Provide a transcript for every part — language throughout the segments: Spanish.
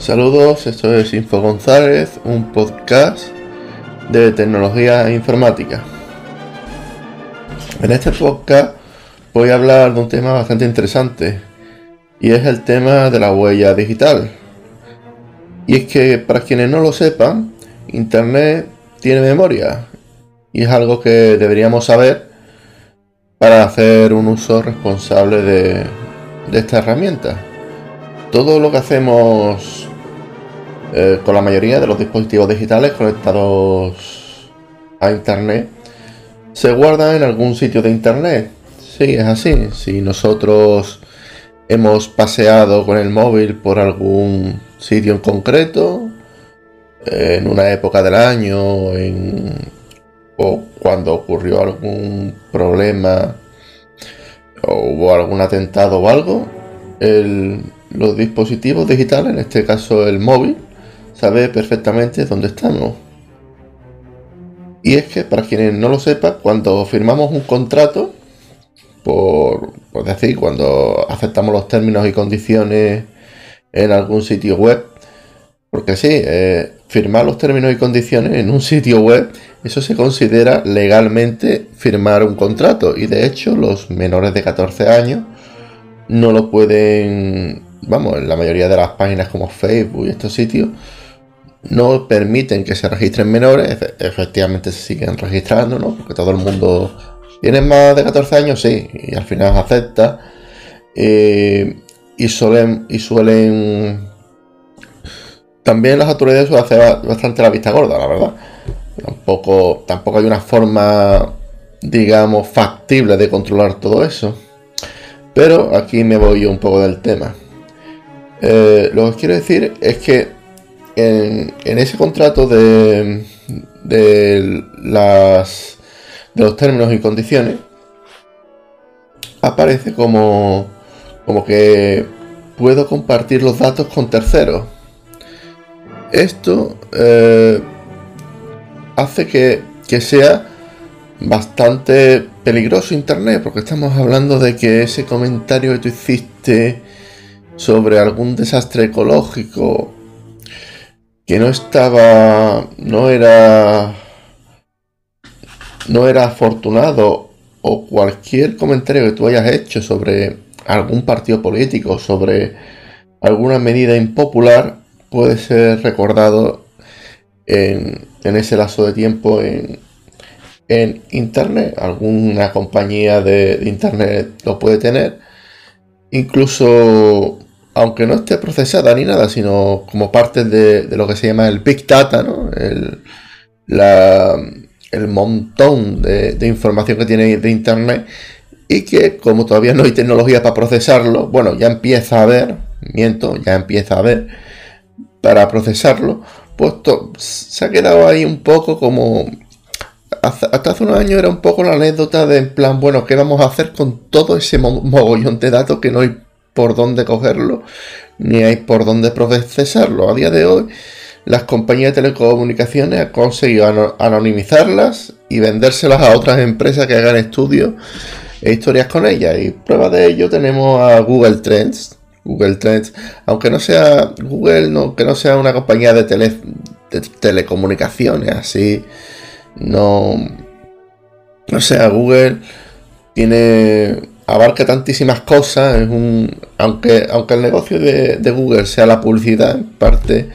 Saludos, esto es Info González, un podcast de tecnología informática. En este podcast voy a hablar de un tema bastante interesante y es el tema de la huella digital. Y es que para quienes no lo sepan, Internet tiene memoria y es algo que deberíamos saber para hacer un uso responsable de, de esta herramienta. Todo lo que hacemos eh, con la mayoría de los dispositivos digitales conectados a Internet se guarda en algún sitio de Internet. Sí, es así. Si nosotros hemos paseado con el móvil por algún sitio en concreto, en una época del año, o cuando ocurrió algún problema o hubo algún atentado o algo, los dispositivos digitales, en este caso el móvil, sabe perfectamente dónde estamos. Y es que, para quienes no lo sepan, cuando firmamos un contrato, por, decir, cuando aceptamos los términos y condiciones en algún sitio web, porque sí, eh, firmar los términos y condiciones en un sitio web, eso se considera legalmente firmar un contrato. Y de hecho, los menores de 14 años no lo pueden, vamos, en la mayoría de las páginas como Facebook y estos sitios, no permiten que se registren menores, efectivamente se siguen registrando, ¿no? Porque todo el mundo tiene más de 14 años, sí, y al final acepta. Eh, y suelen, y suelen. También las autoridades suelen hacer bastante la vista gorda, la verdad. Tampoco, tampoco hay una forma, digamos, factible de controlar todo eso. Pero aquí me voy un poco del tema. Eh, lo que quiero decir es que en, ese contrato de, los términos y condiciones aparece como, que puedo compartir los datos con terceros. Esto eh, hace que sea bastante peligroso Internet, porque estamos hablando de que ese comentario que tú hiciste sobre algún desastre ecológico que no estaba, no era, no era afortunado o cualquier comentario que tú hayas hecho sobre algún partido político, sobre alguna medida impopular, puede ser recordado en, ese lazo de tiempo en, en Internet. Alguna compañía de Internet lo puede tener. Incluso aunque no esté procesada ni nada, sino como parte de, lo que se llama el Big Data, ¿no? el, el montón de, información que tiene de Internet y que como todavía no hay tecnología para procesarlo, bueno, ya empieza a haber, miento, ya empieza a haber para procesarlo, pues se ha quedado ahí un poco como... Hasta, hace unos años era un poco la anécdota de en plan, bueno, ¿qué vamos a hacer con todo ese mogollón de datos que no hay por dónde cogerlo, ni hay por dónde procesarlo. A día de hoy, las compañías de telecomunicaciones han conseguido anonimizarlas y vendérselas a otras empresas que hagan estudios e historias con ellas. Y prueba de ello tenemos a Google Trends. Google Trends, aunque no sea Google, no, que no sea una compañía de, de telecomunicaciones, así, no, no sea Google tiene abarca tantísimas cosas, es un, aunque, aunque el negocio de, Google sea la publicidad, en parte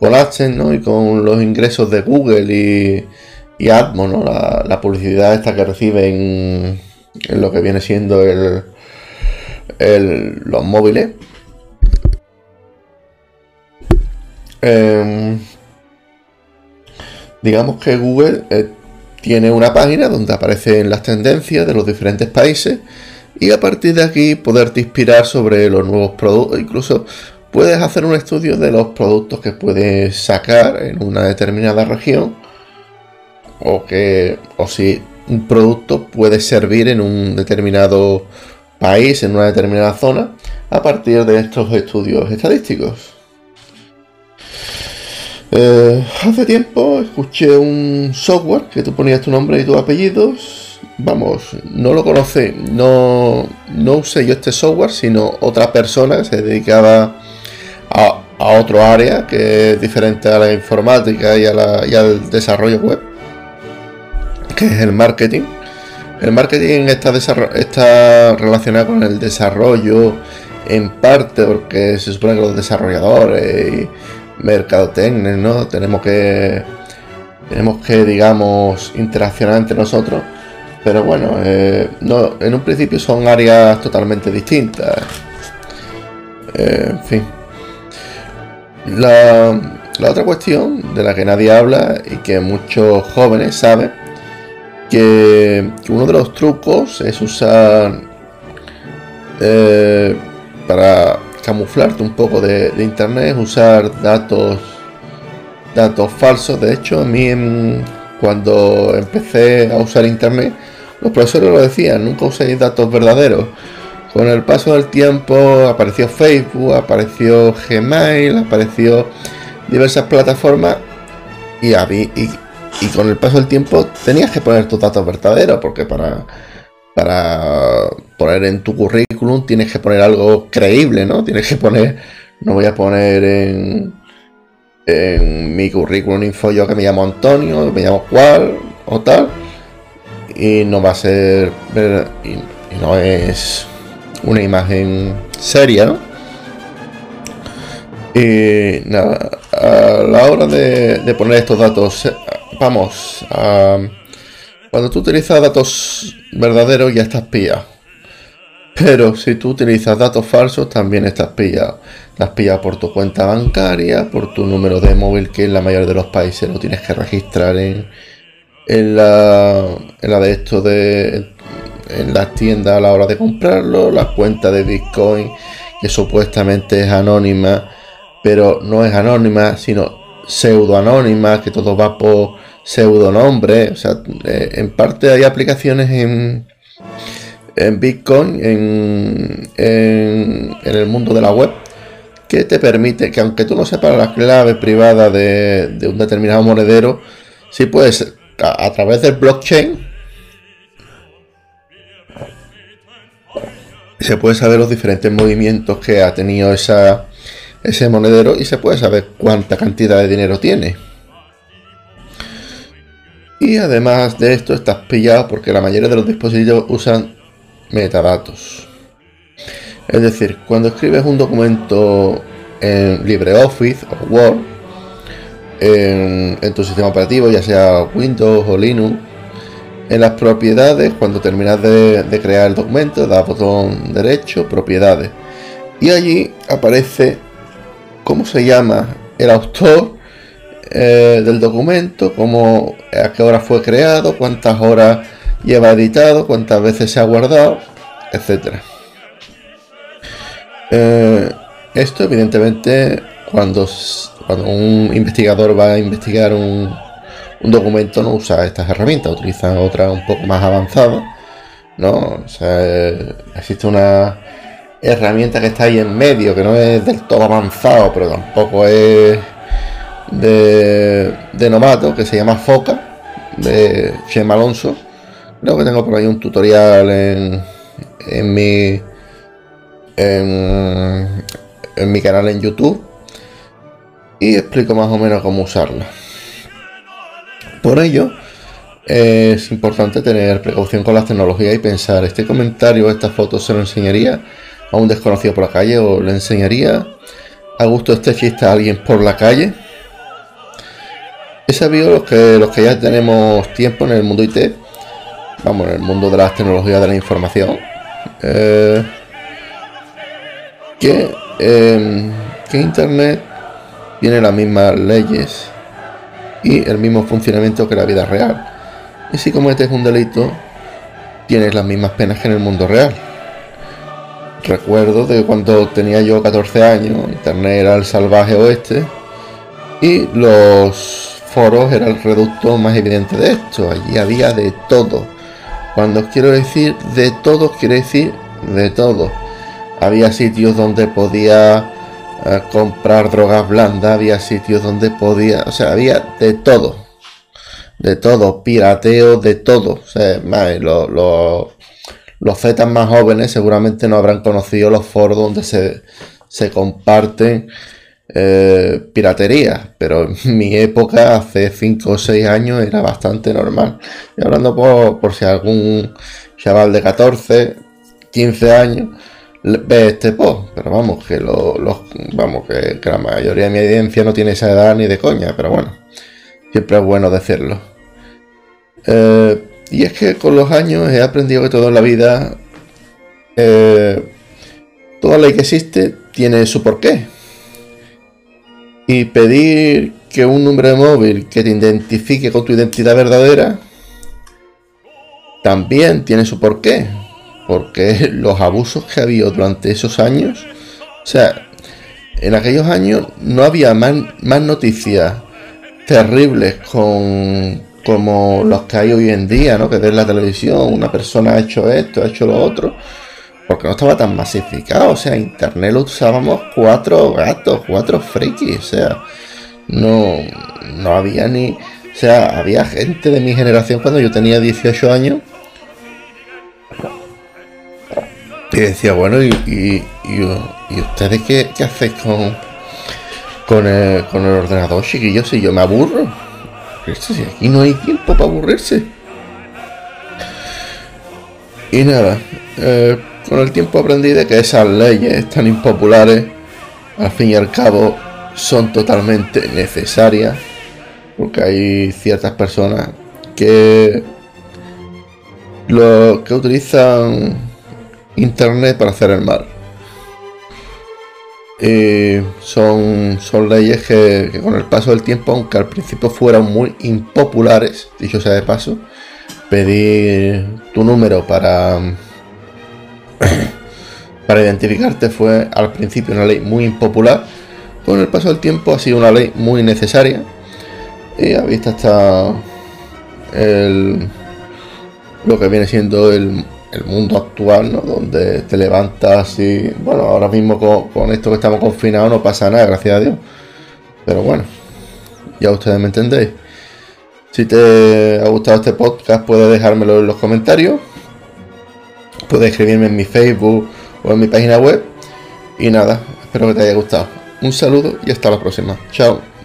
con AdSense ¿no? y con los ingresos de Google y, y Atmo, ¿no? la, publicidad esta que reciben en lo que viene siendo el, los móviles. Em, digamos que Google eh, tiene una página donde aparecen las tendencias de los diferentes países y a partir de aquí poderte inspirar sobre los nuevos productos. Incluso puedes hacer un estudio de los productos que puedes sacar en una determinada región o que o si un producto puede servir en un determinado país, en una determinada zona, a partir de estos estudios estadísticos. Eh, hace tiempo escuché un software que tú ponías tu nombre y tus apellidos vamos, no lo conoce, no, no usé yo este software, sino otra persona que se dedicaba a a otro área que es diferente a la informática y, al desarrollo web, que es el marketing. El marketing está, está relacionado con el desarrollo en parte porque se supone que los desarrolladores y mercadotecnia, ¿no? Tenemos que tenemos que, digamos, interaccionar entre nosotros. Pero bueno, eh, no, en un principio son áreas totalmente distintas. Eh, en fin. La, otra cuestión de la que nadie habla y que muchos jóvenes saben, que, uno de los trucos es usar eh, para camuflarte un poco de, internet, usar datos datos falsos. De hecho, a mí cuando empecé a usar internet, los profesores lo decían, nunca uséis datos verdaderos. Con el paso del tiempo apareció Facebook, apareció Gmail, apareció diversas plataformas y, y, y con el paso del tiempo tenías que poner tus datos verdaderos porque para, para poner en tu currículum tienes que poner algo creíble, ¿no? Tienes que poner, no voy a poner en, en mi currículum info yo que me llamo Antonio, me llamo cual o tal y no va a ser y no es una imagen seria, ¿no? Y nada, a la hora de, poner estos datos, eh, vamos, cuando tú utilizas datos verdaderos ya estás pillado. Pero si tú utilizas datos falsos también estás pillado. Estás pillado por tu cuenta bancaria, por tu número de móvil que en la mayoría de los países lo tienes que registrar en, la, en la de esto de en las tiendas a la hora de comprarlo, la cuenta de Bitcoin que supuestamente es anónima, pero no es anónima, sino pseudo anónima, que todo va por pseudonombre. O sea, eh, en parte hay aplicaciones en, en Bitcoin, en, en, el mundo de la web, que te permite que aunque tú no sepas la clave privada de, de un determinado monedero, sí puedes a través del blockchain se puede saber los diferentes movimientos que ha tenido esa, ese monedero y se puede saber cuánta cantidad de dinero tiene. Y además de esto estás pillado porque la mayoría de los dispositivos usan metadatos. Es decir, cuando escribes un documento en LibreOffice o Word, en, tu sistema operativo, ya sea Windows o Linux, en las propiedades, cuando terminas de, crear el documento, das botón derecho, propiedades. Y allí aparece cómo se llama el autor eh, del documento, cómo, a qué hora fue creado, cuántas horas lleva editado, cuántas veces se ha guardado, etc. Eh, esto evidentemente cuando, cuando un investigador va a investigar un, un documento no usa estas herramientas, utiliza otras un poco más avanzadas, ¿no? Sea, existe una herramienta que está ahí en medio, que no es del todo avanzado, pero tampoco es de, de que se llama Foca, de Chema Alonso. Creo que tengo por ahí un tutorial en, en mi en, en mi canal en YouTube y explico más o menos cómo usarla. Por ello, es importante tener precaución con las tecnologías y pensar, ¿este comentario, esta foto se lo enseñaría a un desconocido por la calle o le enseñaría a gusto este chiste a alguien por la calle? He sabido los que, los que ya tenemos tiempo en el mundo IT, vamos, en el mundo de las tecnologías de la información, eh, que, eh, que Internet tiene las mismas leyes y el mismo funcionamiento que la vida real. Y si cometes un delito, tienes las mismas penas que en el mundo real. Recuerdo de cuando tenía yo 14 años, Internet era el salvaje oeste y los foros era el reducto más evidente de esto. Allí había de todo. Cuando quiero decir de todo, quiere decir de todo. Había sitios donde podía comprar drogas blandas, había sitios donde podía, o sea, había de todo, de todo, pirateo, de todo. Los zetas más jóvenes seguramente no habrán conocido los foros donde se, se comparten eh, piratería, pero en mi época, hace 5 o 6 años, era bastante normal. Y hablando por, si algún chaval de 14, 15 años ve este post, pero vamos, que la mayoría de mi audiencia no tiene esa edad ni de coña, pero bueno, siempre es bueno decirlo. Eh, y es que con los años he aprendido que toda la vida, eh, toda ley que existe tiene su porqué. Y pedir que un número de móvil que te identifique con tu identidad verdadera también tiene su porqué. Porque los abusos que ha habido durante esos años, o sea, en aquellos años no había más, más noticias terribles con, como los que hay hoy en día, ¿no? Que ves la televisión, una persona ha hecho esto, ha hecho lo otro, porque no estaba tan masificado, o sea, internet lo usábamos cuatro gatos, cuatro frikis, o sea, no, no había ni, o sea, había gente de mi generación cuando yo tenía 18 años y decía, bueno, ¿y, ustedes qué, qué hacéis con, con, el, con el ordenador, chiquillos? Si yo me aburro aquí no hay tiempo para aburrirse. Y nada, eh, con el tiempo aprendí de que esas leyes tan impopulares, al fin y al cabo, son totalmente necesarias. Porque hay ciertas personas que lo que utilizan internet para hacer el mal. Son, son leyes que, con el paso del tiempo, aunque al principio fueran muy impopulares, dicho sea de paso, pedir tu número para, para identificarte fue al principio una ley muy impopular. Con el paso del tiempo ha sido una ley muy necesaria. Y ha visto hasta el, lo que viene siendo el mundo actual, ¿no? Donde te levantas y, bueno, ahora mismo con, esto que estamos confinados no pasa nada, gracias a Dios. Pero bueno, ya ustedes me entendéis. Si te ha gustado este podcast, puedes dejármelo en los comentarios. Puedes escribirme en mi Facebook o en mi página web. Y nada, espero que te haya gustado. Un saludo y hasta la próxima. Chao.